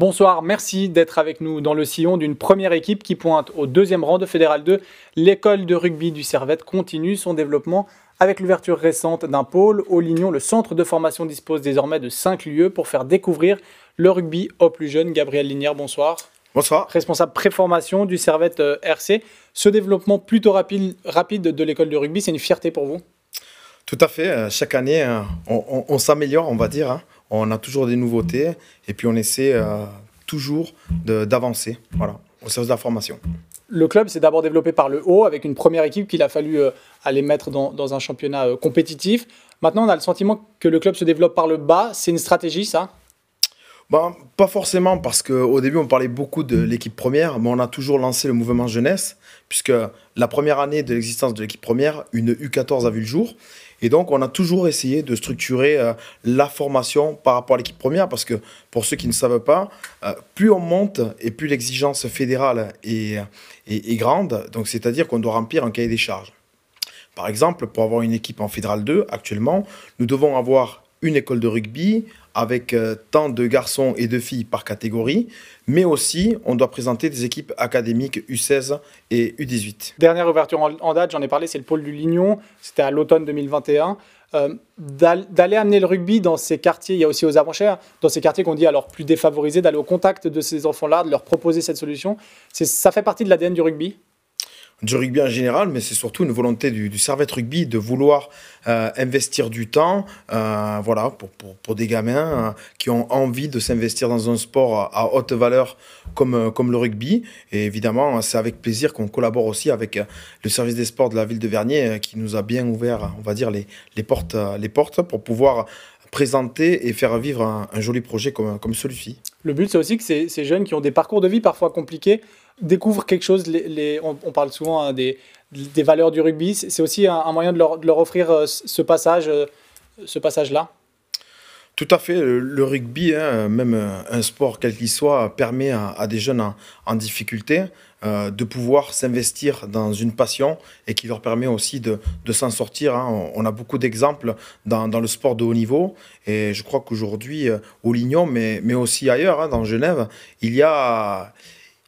Bonsoir, merci d'être avec nous dans le sillon d'une première équipe qui pointe au deuxième rang de Fédéral 2. L'école de rugby du Servette continue son développement avec l'ouverture récente d'un pôle. Au Lignon, le centre de formation dispose désormais de 5 lieux pour faire découvrir le rugby aux plus jeunes. Gabriel Linière, bonsoir. Bonsoir. Responsable préformation du Servette euh, RC. Ce développement plutôt rapide, rapide de l'école de rugby, c'est une fierté pour vous? Tout à fait. Euh, chaque année, euh, on, s'améliore, on va dire. On a toujours des nouveautés et puis on essaie toujours d'avancer voilà, au service de la formation. Le club s'est d'abord développé par le haut avec une première équipe qu'il a fallu aller mettre dans, dans un championnat compétitif. Maintenant, on a le sentiment que le club se développe par le bas. C'est une stratégie, ça? Bah, pas forcément, parce qu'au début, on parlait beaucoup de l'équipe première, mais on a toujours lancé le mouvement jeunesse, puisque la première année de l'existence de l'équipe première, une U14 a vu le jour. Et donc, on a toujours essayé de structurer euh, la formation par rapport à l'équipe première, parce que pour ceux qui ne savent pas, euh, plus on monte et plus l'exigence fédérale est, est, est grande, donc c'est-à-dire qu'on doit remplir un cahier des charges. Par exemple, pour avoir une équipe en fédéral 2, actuellement, nous devons avoir une école de rugby, avec euh, tant de garçons et de filles par catégorie, mais aussi on doit présenter des équipes académiques U16 et U18. Dernière ouverture en, date, j'en ai parlé, c'est le pôle du Lignon, c'était à l'automne 2021. Euh, d'aller amener le rugby dans ces quartiers, il y a aussi aux avanchères, dans ces quartiers qu'on dit alors plus défavorisés, d'aller au contact de ces enfants-là, de leur proposer cette solution, ça fait partie de l'ADN du rugby du rugby en général, mais c'est surtout une volonté du, du Rugby de vouloir euh, investir du temps euh, voilà, pour, pour, des gamins euh, qui ont envie de s'investir dans un sport à, haute valeur comme, comme le rugby. Et évidemment, c'est avec plaisir qu'on collabore aussi avec le service des sports de la ville de Vernier qui nous a bien ouvert, on va dire, les, les, portes, les portes pour pouvoir présenter et faire vivre un, joli projet comme, comme celui-ci. Le but, c'est aussi que ces, jeunes qui ont des parcours de vie parfois compliqués découvrent quelque chose. On, parle souvent hein, des, valeurs du rugby. C'est aussi un, moyen de leur, de leur offrir euh, ce passage, euh, ce passage-là. Tout à fait. Le, rugby, hein, même un sport quel qu'il soit, permet à, des jeunes en, difficulté euh, de pouvoir s'investir dans une passion et qui leur permet aussi de, de s'en sortir. Hein. On, a beaucoup d'exemples dans, dans, le sport de haut niveau et je crois qu'aujourd'hui, au Lignon, mais, mais aussi ailleurs, dans Genève, il y a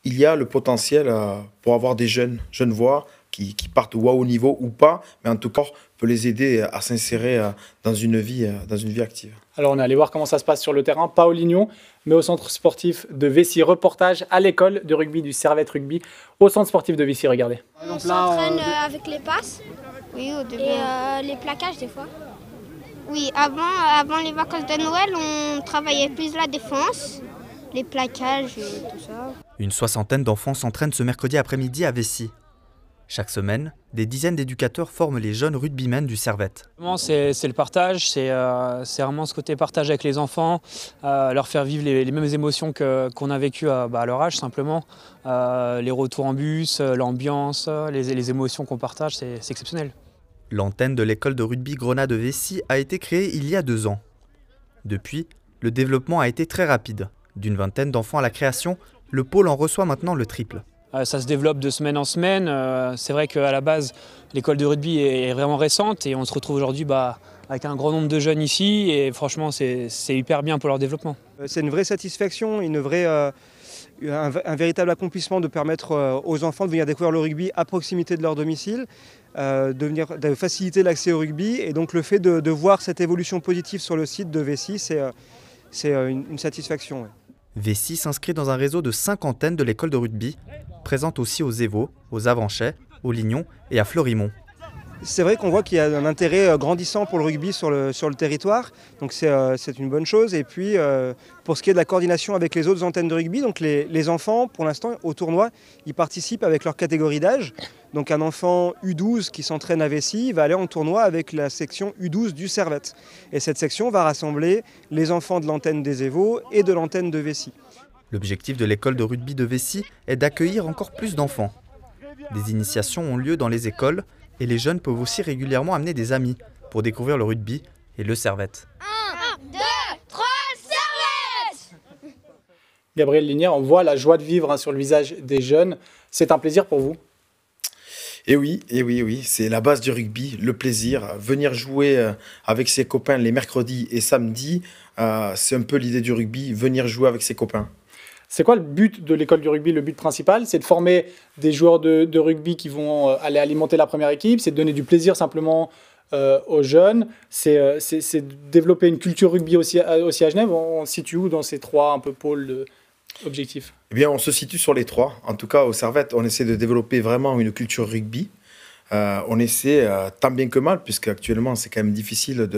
il y a le potentiel euh, pour avoir des jeunes, jeunes voix qui, qui partent au haut niveau ou pas, mais en tout cas peut les aider à s'insérer euh, dans une vie, euh, dans une vie active. Alors on est allé voir comment ça se passe sur le terrain, pas au Lignon, mais au centre sportif de Vessy. Reportage à l'école de rugby du Servette Rugby, au centre sportif de Vessy, regardez. On s'entraîne avec les passes oui, au début. et les plaquages des fois. Oui, avant, avant les vacances de Noël, on travaillait plus la défense les plaquages et tout ça. Une soixantaine d'enfants s'entraînent ce mercredi après-midi à Vessy. Chaque semaine, des dizaines d'éducateurs forment les jeunes rugbymen du Servette. C'est le partage, euh, c'est vraiment ce côté partage avec les enfants, euh, leur faire vivre les, mêmes émotions qu'on a vécues à, bah, à, leur âge simplement. Euh, les retours en bus, l'ambiance, les, les, émotions qu'on partage, c'est exceptionnel. L'antenne de l'école de rugby Grenade de Vessy a été créée il y a deux ans. Depuis, le développement a été très rapide. D'une vingtaine d'enfants à la création, le pôle en reçoit maintenant le triple. Euh, ça se développe de semaine en semaine. Euh, c'est vrai qu'à la base, l'école de rugby est vraiment récente et on se retrouve aujourd'hui bah, avec un grand nombre de jeunes ici et franchement, c'est hyper bien pour leur développement. Euh, c'est une vraie satisfaction, une vraie, un, véritable accomplissement de permettre aux enfants de venir découvrir le rugby à proximité de leur domicile, de, venir, faciliter l'accès au rugby et donc le fait de, voir cette évolution positive sur le site de Vessi, c'est une, satisfaction. V6 s'inscrit dans un réseau de cinquantaine de l'école de rugby, présente aussi aux Évaux, aux Avanchais, aux Lignons et à Fleurimont c'est vrai qu'on voit qu'il y a un intérêt euh, grandissant pour le rugby sur le, sur le territoire, donc c'est euh, une bonne chose. Et puis euh, pour ce qui est de la coordination avec les autres antennes de rugby, donc les, les enfants, pour l'instant, au tournoi, ils participent avec leur catégorie d'âge. Donc un enfant U12 qui s'entraîne à Vessy va aller en tournoi avec la section U12 du Servette. Et cette section va rassembler les enfants de l'antenne des Évaux et de l'antenne de Vessy. L'objectif de l'école de rugby de Vessy est d'accueillir encore plus d'enfants. Des initiations ont lieu dans les écoles et les jeunes peuvent aussi régulièrement amener des amis pour découvrir le rugby et le servette. 1, 2, 3, servette Gabriel Linière, on voit la joie de vivre hein, sur le visage des jeunes. C'est un plaisir pour vous? Et oui, et oui, oui, c'est la base du rugby, le plaisir. Venir jouer euh, avec ses copains les mercredis et samedis, euh, c'est un peu l'idée du rugby, venir jouer avec ses copains. C'est quoi le but de l'école du rugby? Le but principal, c'est de former des joueurs de, rugby qui vont euh, aller alimenter la première équipe, c'est de donner du plaisir simplement euh, aux jeunes, c'est de développer une culture rugby aussi, à Genève. On, se situe où dans ces trois un peu pôles objectifs? Eh bien, on se situe sur les trois. En tout cas, au Servette, on essaie de développer vraiment une culture rugby. On essaie tant bien que mal, puisque actuellement c'est quand même difficile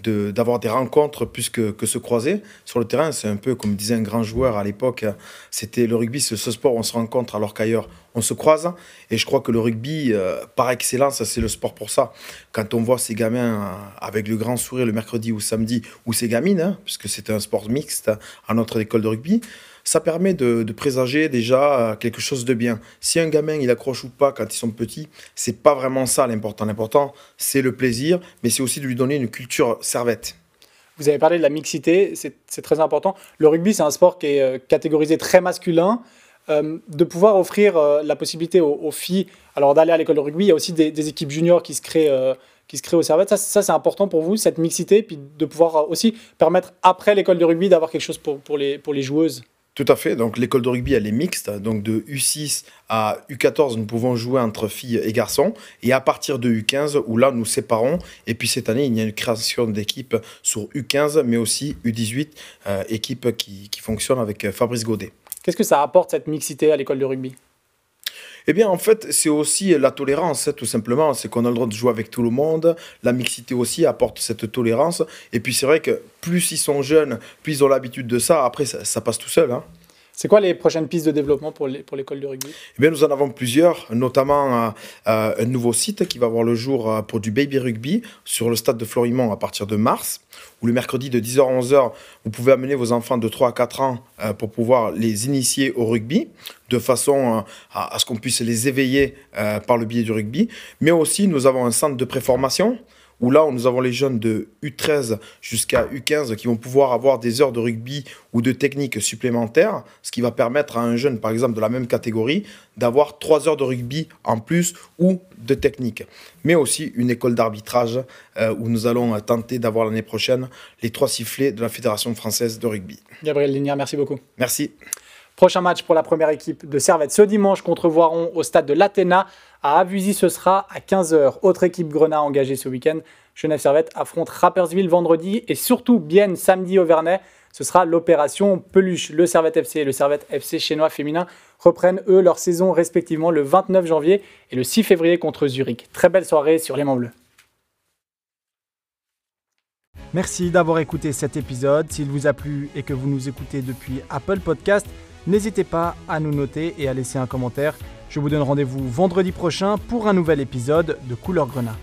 de, d'avoir des rencontres plus que, se croiser. Sur le terrain, c'est un peu comme disait un grand joueur à l'époque, c'était le rugby, c'est ce sport on se rencontre alors qu'ailleurs on se croise. Et je crois que le rugby, euh, par excellence, c'est le sport pour ça. Quand on voit ces gamins euh, avec le grand sourire le mercredi ou samedi, ou ces gamines, hein, puisque c'est un sport mixte à notre école de rugby, ça permet de, présager déjà euh, quelque chose de bien. Si un gamin il accroche ou pas quand ils sont petits, c'est pas vraiment ça l'important. L'important, c'est le plaisir, mais c'est aussi de lui donner une culture servette. Vous avez parlé de la mixité, c'est très important. Le rugby, c'est un sport qui est euh, catégorisé très masculin. Euh, de pouvoir offrir la possibilité aux, filles, alors d'aller à l'école de rugby, il y a aussi des, équipes juniors qui se créent, qui se créent au Servette. Ça, c'est important pour vous, cette mixité, puis de pouvoir aussi permettre après l'école de rugby d'avoir quelque chose pour les joueuses? Tout à fait. Donc l'école de rugby, elle est mixte. Donc de U6 à U14, nous pouvons jouer entre filles et garçons. Et à partir de U15, où là, nous séparons. Et puis cette année, il y a une création d'équipe sur U15, mais aussi U18, euh, équipe qui, qui fonctionne avec euh, Fabrice Godet. Qu'est-ce que ça apporte, cette mixité à l'école de rugby? Eh bien, en fait, c'est aussi la tolérance, hein, tout simplement. C'est qu'on a le droit de jouer avec tout le monde. La mixité aussi apporte cette tolérance. Et puis, c'est vrai que plus ils sont jeunes, plus ils ont l'habitude de ça. Après, ça, passe tout seul. Hein. C'est quoi les prochaines pistes de développement pour l'école de rugby? Eh bien, Nous en avons plusieurs, notamment euh, euh, un nouveau site qui va voir le jour euh, pour du baby rugby sur le stade de Florimont à partir de mars, où le mercredi de 10h à 11h, vous pouvez amener vos enfants de 3 à 4 ans pour pouvoir les initier au rugby, de façon à, à ce qu'on puisse les éveiller par le biais du rugby. Mais aussi, nous avons un centre de préformation où là, nous avons les jeunes de U13 jusqu'à U15 qui vont pouvoir avoir des heures de rugby ou de technique supplémentaires, ce qui va permettre à un jeune, par exemple, de la même catégorie, d'avoir trois heures de rugby en plus ou de technique. Mais aussi une école d'arbitrage euh, où nous allons tenter d'avoir l'année prochaine les trois sifflets de la Fédération française de rugby. Gabriel Lignière, merci beaucoup. Merci. Prochain match pour la première équipe de Servette ce dimanche contre Voiron au stade de l'Athéna. À Avuzy, ce sera à 15h. Autre équipe Grenat engagée ce week-end. Genève Servette affronte Rappersville vendredi et surtout Bienne samedi au Vernet. Ce sera l'opération Peluche. Le Servette FC et le Servette FC chinois féminin reprennent eux leur saison respectivement le 29 janvier et le 6 février contre Zurich. Très belle soirée sur les Mans Bleus. Merci d'avoir écouté cet épisode. S'il vous a plu et que vous nous écoutez depuis Apple Podcast, N'hésitez pas à nous noter et à laisser un commentaire. Je vous donne rendez-vous vendredi prochain pour un nouvel épisode de Couleur Grenat.